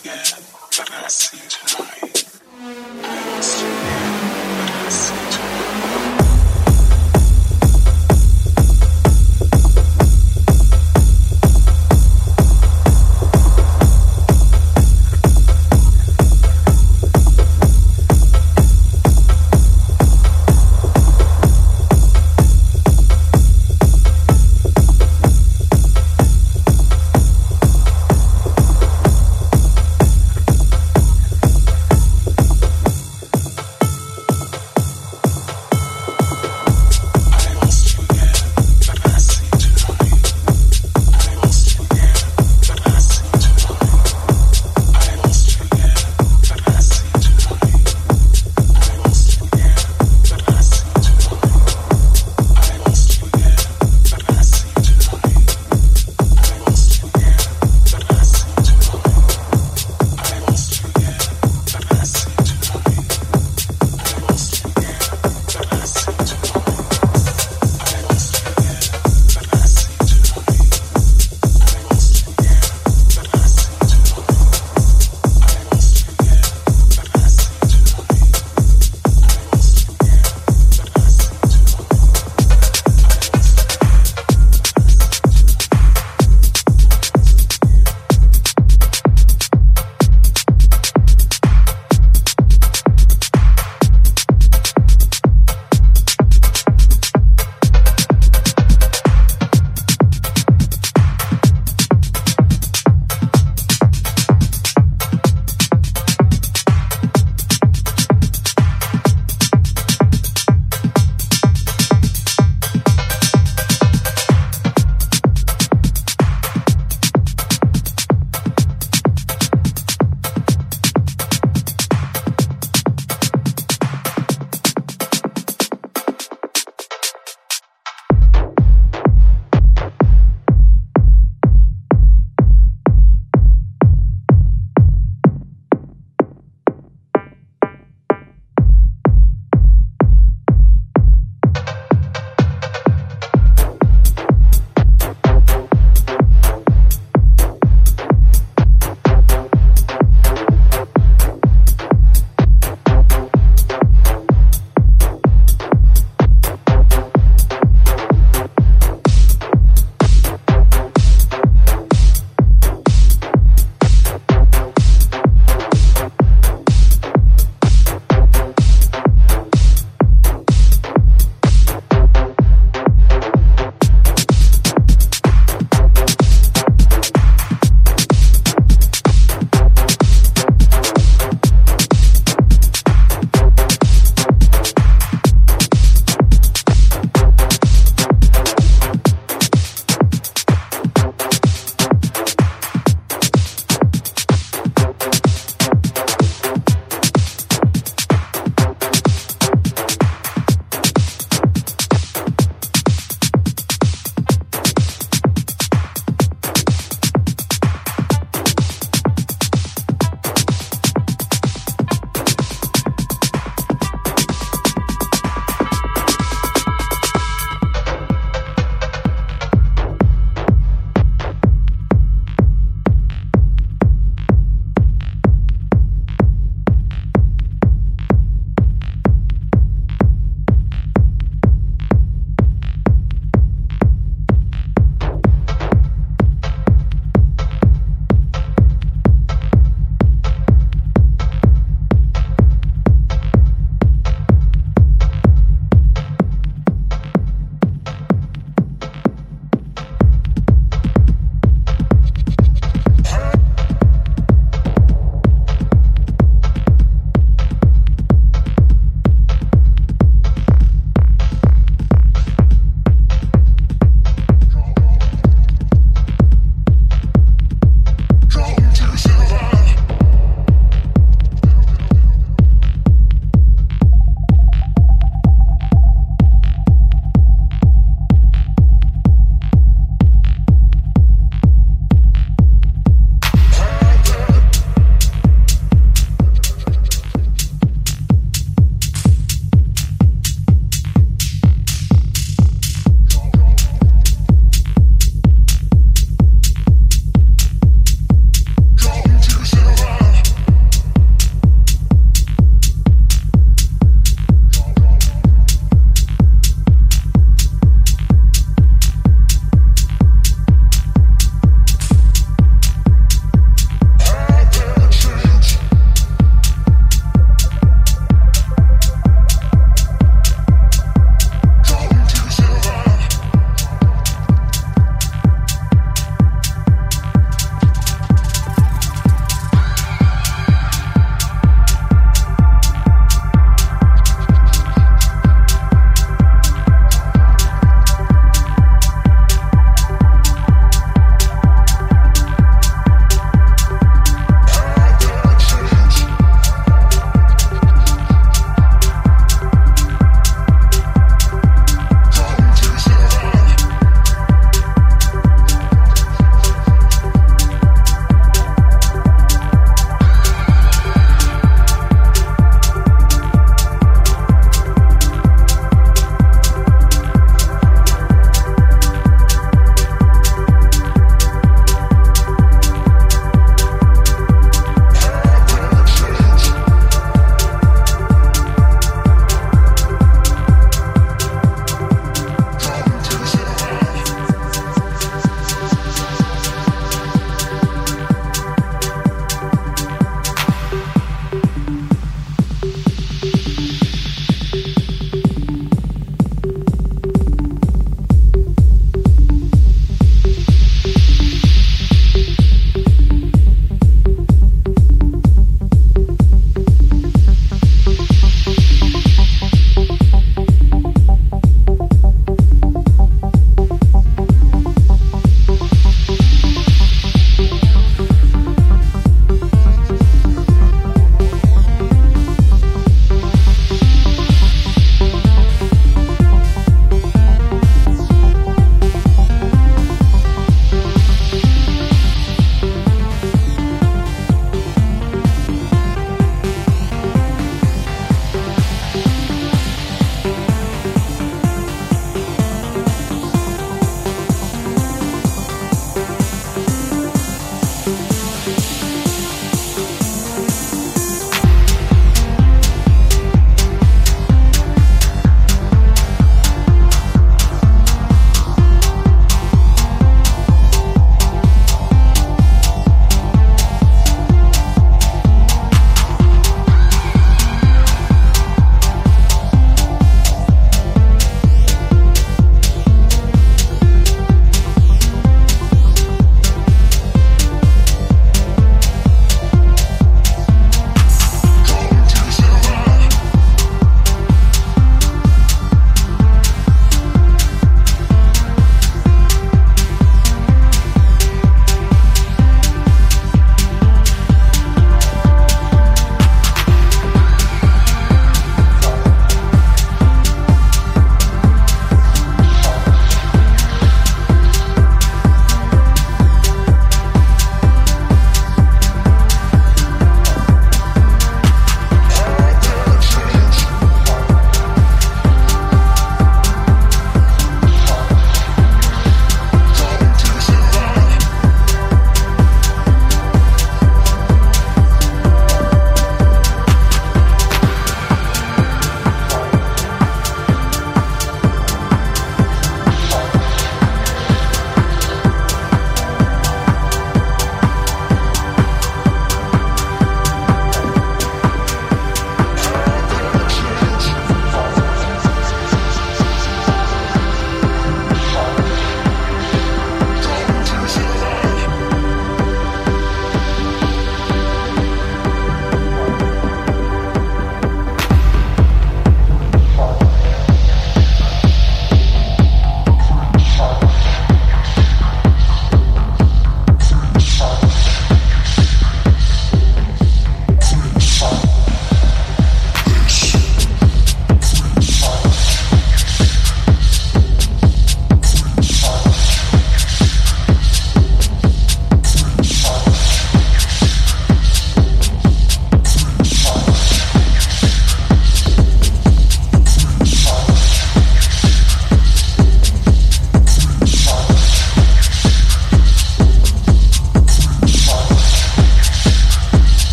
Again, but I see tonight. I but I see tonight.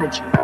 Energy,